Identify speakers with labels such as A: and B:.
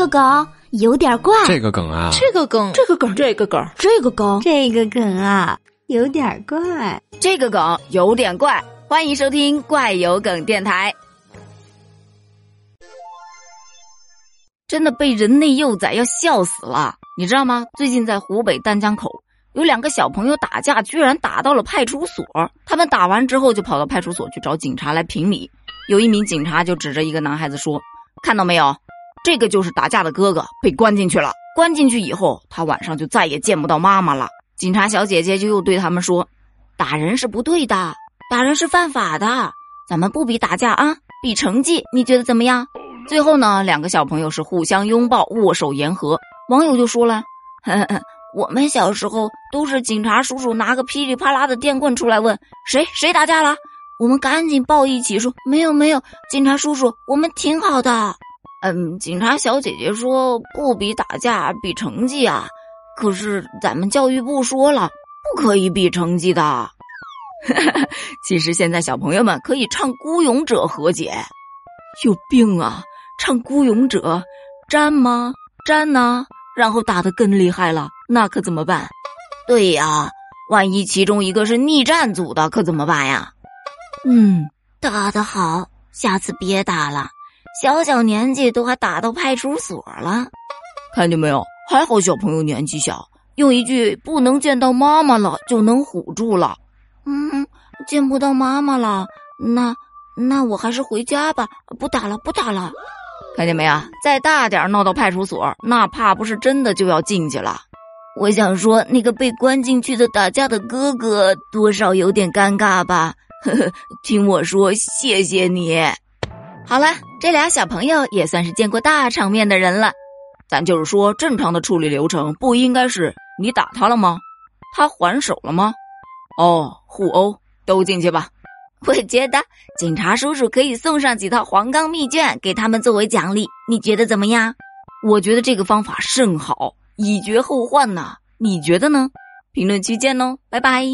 A: 个梗有点怪，
B: 这个梗啊，
C: 这个梗，
D: 这个梗，这个梗，
A: 这个梗，
E: 这个梗啊，有点怪，
C: 这个梗有点怪。欢迎收听怪有梗电台。真的被人类幼崽要笑死了，你知道吗？最近在湖北丹江口，有两个小朋友打架，居然打到了派出所。他们打完之后就跑到派出所去找警察来评理。有一名警察就指着一个男孩子说：“看到没有，这个就是打架的哥哥，被关进去了。关进去以后，他晚上就再也见不到妈妈了。”警察小姐姐就又对他们说：“打人是不对的，打人是犯法的，咱们不比打架啊，比成绩，你觉得怎么样？”最后呢，两个小朋友是互相拥抱、握手言和。网友就说了：“ 呵呵我们小时候都是警察叔叔拿个噼里啪啦的电棍出来问谁谁打架了，我们赶紧抱一起说没有没有，警察叔叔我们挺好的。嗯，警察小姐姐说不比打架，比成绩啊。可是咱们教育部说了，不可以比成绩的。其实现在小朋友们可以唱《孤勇者》和解，有病啊！唱孤勇者，粘吗？粘呢？然后打得更厉害了，那可怎么办？对呀，万一其中一个是逆战组的，可怎么办呀？
E: 嗯，打得好，下次别打了。小小年纪都还打到派出所了，
C: 看见没有？还好小朋友年纪小，用一句“不能见到妈妈了”就能唬住了。
E: 嗯，见不到妈妈了，那那我还是回家吧，不打了，不打了。
C: 看见没有？再大点闹到派出所，那怕不是真的就要进去了。
E: 我想说，那个被关进去的打架的哥哥，多少有点尴尬吧？呵呵，听我说，谢谢你。
C: 好了，这俩小朋友也算是见过大场面的人了。咱就是说，正常的处理流程不应该是你打他了吗？他还手了吗？哦，互殴，都进去吧。
E: 我觉得警察叔叔可以送上几套黄冈密卷给他们作为奖励，你觉得怎么样？
C: 我觉得这个方法甚好，以绝后患呐。你觉得呢？评论区见喽，拜拜。